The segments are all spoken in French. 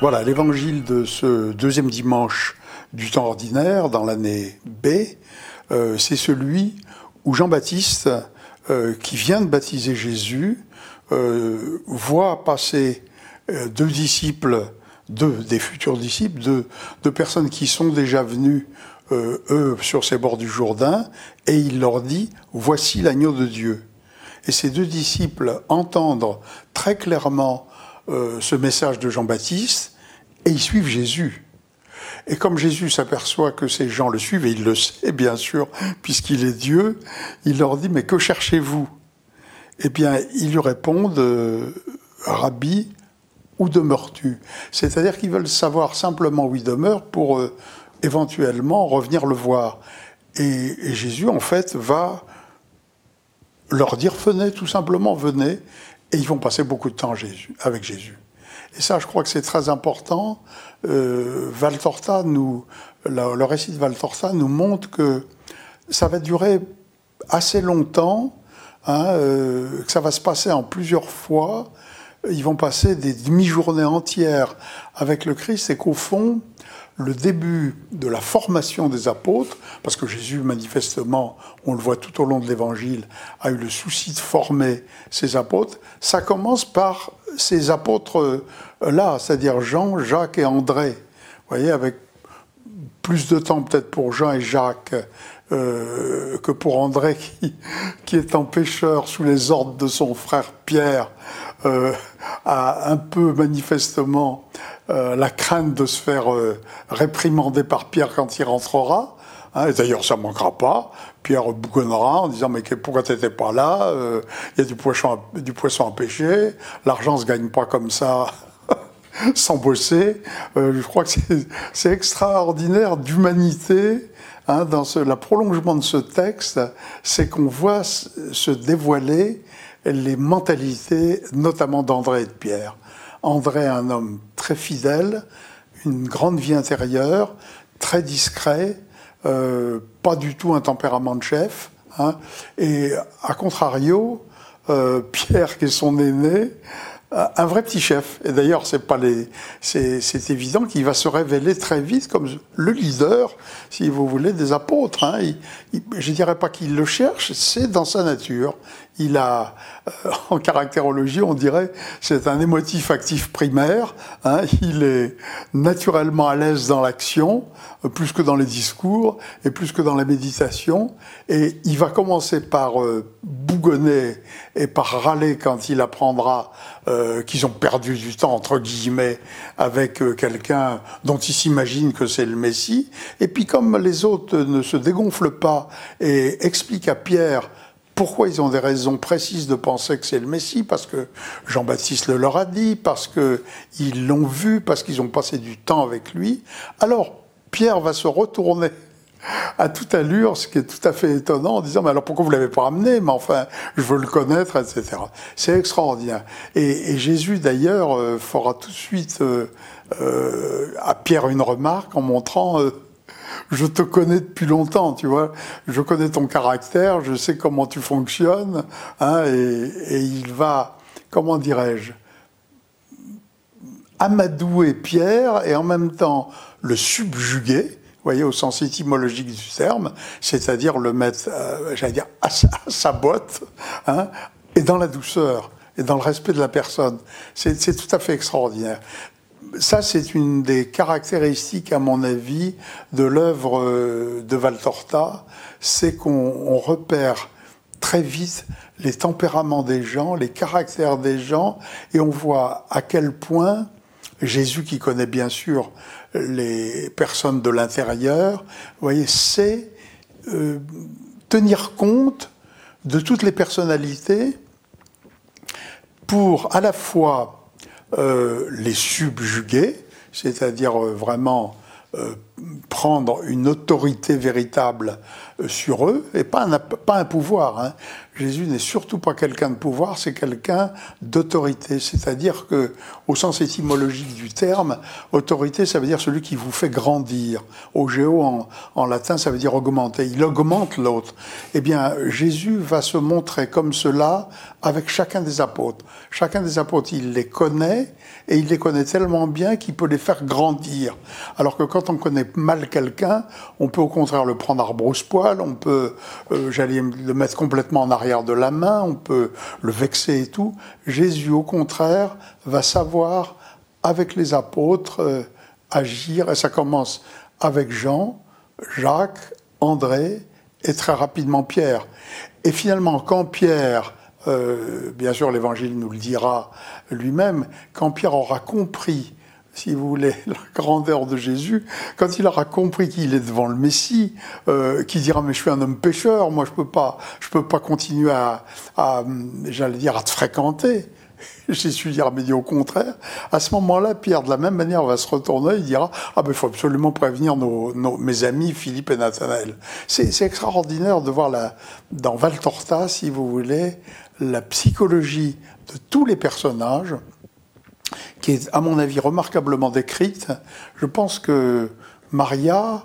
Voilà, l'évangile de ce deuxième dimanche du temps ordinaire dans l'année B, euh, c'est celui où Jean-Baptiste, euh, qui vient de baptiser Jésus, euh, voit passer deux disciples, deux des futurs disciples, deux, deux personnes qui sont déjà venues, eux, sur ces bords du Jourdain, et il leur dit, voici l'agneau de Dieu. Et ces deux disciples entendent très clairement ce message de Jean-Baptiste et ils suivent Jésus. Et comme Jésus s'aperçoit que ces gens le suivent, et il le sait bien sûr, puisqu'il est Dieu, il leur dit, mais que cherchez-vous? Eh bien, ils lui répondent, euh, Rabbi, où demeures-tu? C'est-à-dire qu'ils veulent savoir simplement où il demeure pour euh, éventuellement revenir le voir. Et, et, Jésus, en fait, va leur dire, venez, tout simplement, venez, et ils vont passer beaucoup de temps avec Jésus. Et ça, je crois que c'est très important. Euh, Valtorta nous, le, récit de Valtorta nous montre que ça va durer assez longtemps, hein, euh, que ça va se passer en plusieurs fois. Ils vont passer des demi-journées entières avec le Christ et qu'au fond, le début de la formation des apôtres, parce que Jésus, manifestement, on le voit tout au long de l'Évangile, a eu le souci de former ses apôtres, ça commence par ces apôtres-là, c'est-à-dire Jean, Jacques et André. Vous voyez, avec plus de temps peut-être pour Jean et Jacques euh, que pour André, qui, qui étant pêcheur sous les ordres de son frère Pierre, euh, a un peu manifestement euh, la crainte de se faire réprimander par Pierre quand il rentrera. Hein, et d'ailleurs, ça manquera pas. Pierre bougonnera en disant Mais pourquoi tu n'étais pas là Il y a du poisson, à, pêcher. L'argent se gagne pas comme ça sans bosser. je crois que c'est extraordinaire d'humanité Hein, dans ce, le prolongement de ce texte, c'est qu'on voit se dévoiler les mentalités, notamment d'André et de Pierre. André, un homme très fidèle, une grande vie intérieure, très discret, euh, pas du tout un tempérament de chef. Hein, et à contrario, euh, Pierre, qui est son aîné, un vrai petit chef. Et d'ailleurs, c'est pas les, c'est évident qu'il va se révéler très vite comme le leader, si vous voulez, des apôtres. Hein. Il, je dirais pas qu'il le cherche, c'est dans sa nature. Il a, euh, en caractérologie, on dirait, c'est un émotif actif primaire. Hein. Il est naturellement à l'aise dans l'action, plus que dans les discours et plus que dans la méditation. Et il va commencer par euh, bougonner et par râler quand il apprendra euh, qu'ils ont perdu du temps, entre guillemets, avec euh, quelqu'un dont il s'imagine que c'est le Messie. Et puis comme les autres ne se dégonflent pas et expliquent à Pierre pourquoi ils ont des raisons précises de penser que c'est le Messie, parce que Jean-Baptiste le leur a dit, parce qu'ils l'ont vu, parce qu'ils ont passé du temps avec lui, alors Pierre va se retourner à toute allure, ce qui est tout à fait étonnant, en disant, mais alors pourquoi vous l'avez pas amené Mais enfin, je veux le connaître, etc. C'est extraordinaire. Et, Jésus, d'ailleurs, euh, fera tout de suite euh, euh, à Pierre une remarque en montrant, je te connais depuis longtemps, tu vois, je connais ton caractère, je sais comment tu fonctionnes, hein, et, et il va, comment dirais-je, amadouer Pierre et en même temps le subjuguer voyez, au sens étymologique du terme, c'est-à-dire le mettre, euh, j'allais dire, à sa, botte, hein, et dans la douceur, et dans le respect de la personne. C'est tout à fait extraordinaire. Ça, c'est une des caractéristiques, à mon avis, de l'œuvre euh, de Valtorta, c'est qu'on repère très vite les tempéraments des gens, les caractères des gens, et on voit à quel point Jésus, qui connaît bien sûr les personnes de l'intérieur, voyez, c'est euh, tenir compte de toutes les personnalités pour à la fois euh, les subjuguer, c'est-à-dire euh, vraiment prendre une autorité véritable euh, sur eux, et pas un, pas un pouvoir. Hein. Jésus n'est surtout pas quelqu'un de pouvoir, c'est quelqu'un d'autorité. C'est-à-dire que, au sens étymologique du terme, autorité, ça veut dire celui qui vous fait grandir. Au géo, en, en latin, ça veut dire augmenter. Il augmente l'autre. Eh bien, Jésus va se montrer comme cela avec chacun des apôtres. Chacun des apôtres, il les connaît, et il les connaît tellement bien qu'il peut les faire grandir. Alors que quand on connaît mal quelqu'un, on peut au contraire le prendre à rebrousse-poil, on peut, euh, j'allais le mettre complètement en arrière de la main, on peut le vexer et tout. Jésus, au contraire, va savoir, avec les apôtres, euh, agir, et ça commence avec Jean, Jacques, André, et très rapidement Pierre. Et finalement, quand Pierre euh, bien sûr, l'Évangile nous le dira lui-même, quand Pierre aura compris, si vous voulez, la grandeur de Jésus, quand il aura compris qu'il est devant le Messie, euh, qui dira mais je suis un homme pécheur, moi je peux pas, je peux pas continuer à, j'allais dire, à te fréquenter. Jésus dira, mais au contraire. À ce moment-là, Pierre, de la même manière, va se retourner et dira, ah ben il faut absolument prévenir nos, mes amis Philippe et Nathanaël. C'est extraordinaire de voir la, dans Valtorta, si vous voulez, la psychologie de tous les personnages, qui est, à mon avis, remarquablement décrite. Je pense que Maria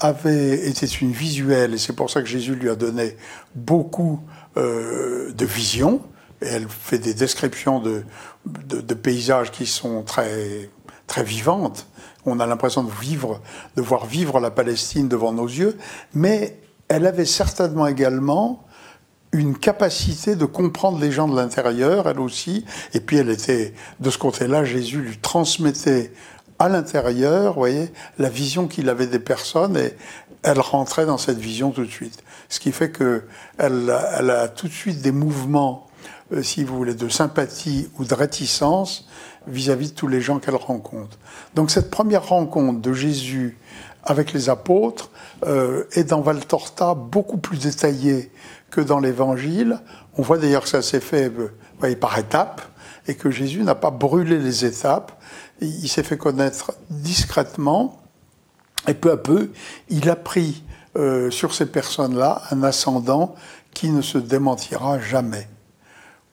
avait été une visuelle, et c'est pour ça que Jésus lui a donné beaucoup euh, de visions. Et elle fait des descriptions de, de, paysages qui sont très, très vivantes. On a l'impression de vivre, de voir vivre la Palestine devant nos yeux, mais elle avait certainement également une capacité de comprendre les gens de l'intérieur, elle aussi. Et puis elle était, de ce côté-là, Jésus lui transmettait à l'intérieur, vous voyez, la vision qu'il avait des personnes et elle rentrait dans cette vision tout de suite. Ce qui fait que elle, a tout de suite des mouvements, euh, si vous voulez, de sympathie ou de réticence vis-à-vis -vis de tous les gens qu'elle rencontre. Donc cette première rencontre de Jésus avec les apôtres euh, est dans Valtorta beaucoup plus détaillée que dans l'Évangile. On voit d'ailleurs que ça s'est fait voyez, par étapes et que Jésus n'a pas brûlé les étapes. Il s'est fait connaître discrètement et peu à peu, il a pris euh, sur ces personnes-là un ascendant qui ne se démentira jamais.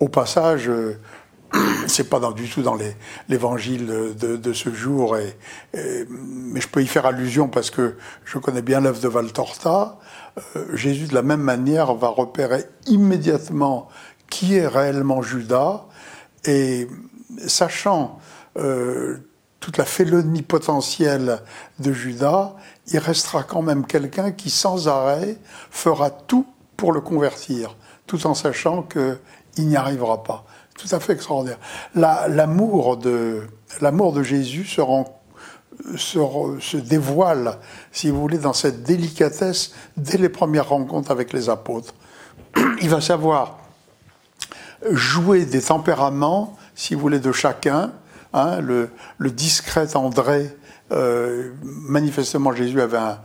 Au passage, euh, c'est pas du tout dans l'évangile de, ce jour, mais je peux y faire allusion parce que je connais bien l'œuvre de Valtorta. Euh, Jésus, de la même manière, va repérer immédiatement qui est réellement Judas, et sachant euh, toute la félonie potentielle de Judas, il restera quand même quelqu'un qui, sans arrêt, fera tout pour le convertir, tout en sachant qu'il n'y arrivera pas tout à fait extraordinaire. L'amour de, l'amour de Jésus se, dévoile, si vous voulez, dans cette délicatesse dès les premières rencontres avec les apôtres. Il va savoir jouer des tempéraments, si vous voulez, de chacun. Hein, le, le, discret André, euh, manifestement Jésus avait un,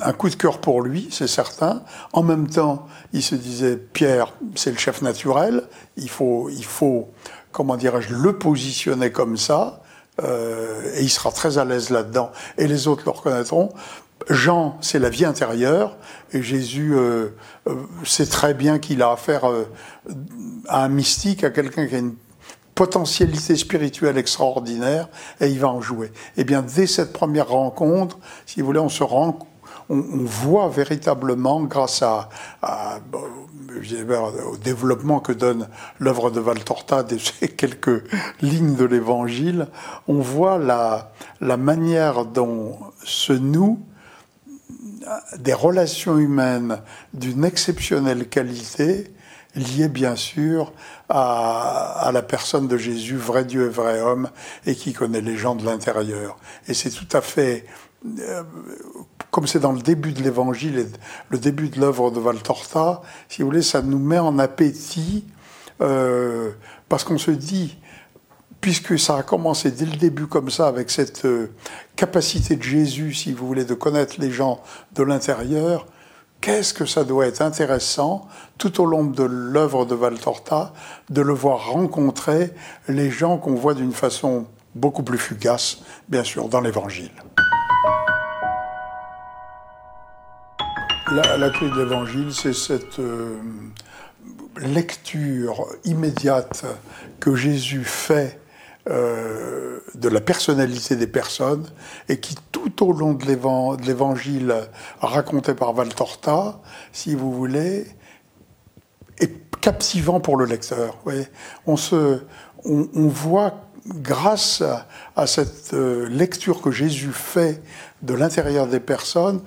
un coup de cœur pour lui, c'est certain. En même temps, il se disait, Pierre, c'est le chef naturel, il faut, il faut comment dirais-je, le positionner comme ça, euh, et il sera très à l'aise là-dedans, et les autres le reconnaîtront. Jean, c'est la vie intérieure, et Jésus euh, euh, sait très bien qu'il a affaire à un mystique, à quelqu'un qui a une potentialité spirituelle extraordinaire, et il va en jouer. Eh bien, dès cette première rencontre, si vous voulez, on se rend on, voit véritablement, grâce à, au développement que donne l'œuvre de Valtorta, des quelques lignes de l'Évangile, on voit la, la manière dont se nouent des relations humaines d'une exceptionnelle qualité, liées bien sûr à, à, la personne de Jésus, vrai Dieu et vrai homme, et qui connaît les gens de l'intérieur. Et c'est tout à fait euh, comme c'est dans le début de l'évangile et le début de l'œuvre de Valtorta, si vous voulez, ça nous met en appétit, euh, parce qu'on se dit, puisque ça a commencé dès le début comme ça, avec cette euh, capacité de Jésus, si vous voulez, de connaître les gens de l'intérieur, qu'est-ce que ça doit être intéressant tout au long de l'œuvre de Valtorta de le voir rencontrer les gens qu'on voit d'une façon beaucoup plus fugace, bien sûr, dans l'Évangile. La, clé de l'Évangile, c'est cette euh, lecture immédiate que Jésus fait euh, de la personnalité des personnes et qui tout au long de l'évangile raconté par Valtorta, si vous voulez, est captivant pour le lecteur. On, se, on, voit grâce à, cette euh, lecture que Jésus fait de l'intérieur des personnes,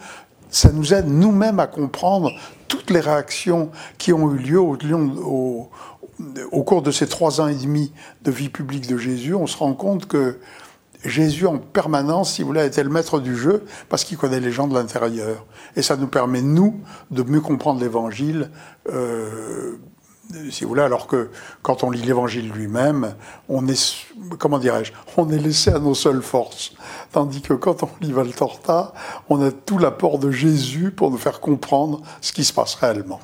ça nous aide nous-mêmes à comprendre toutes les réactions qui ont eu lieu au, au, au, cours de ces trois ans et demi de vie publique de Jésus. On se rend compte que Jésus, en permanence, si vous voulez, était le maître du jeu parce qu'il connaît les gens de l'intérieur. Et ça nous permet, nous, de mieux comprendre l'Évangile. Euh, si vous voulez, alors que quand on lit l'évangile lui-même, on est, comment dirais-je, on est laissé à nos seules forces. Tandis que quand on lit Valtorta, on a tout l'apport de Jésus pour nous faire comprendre ce qui se passe réellement.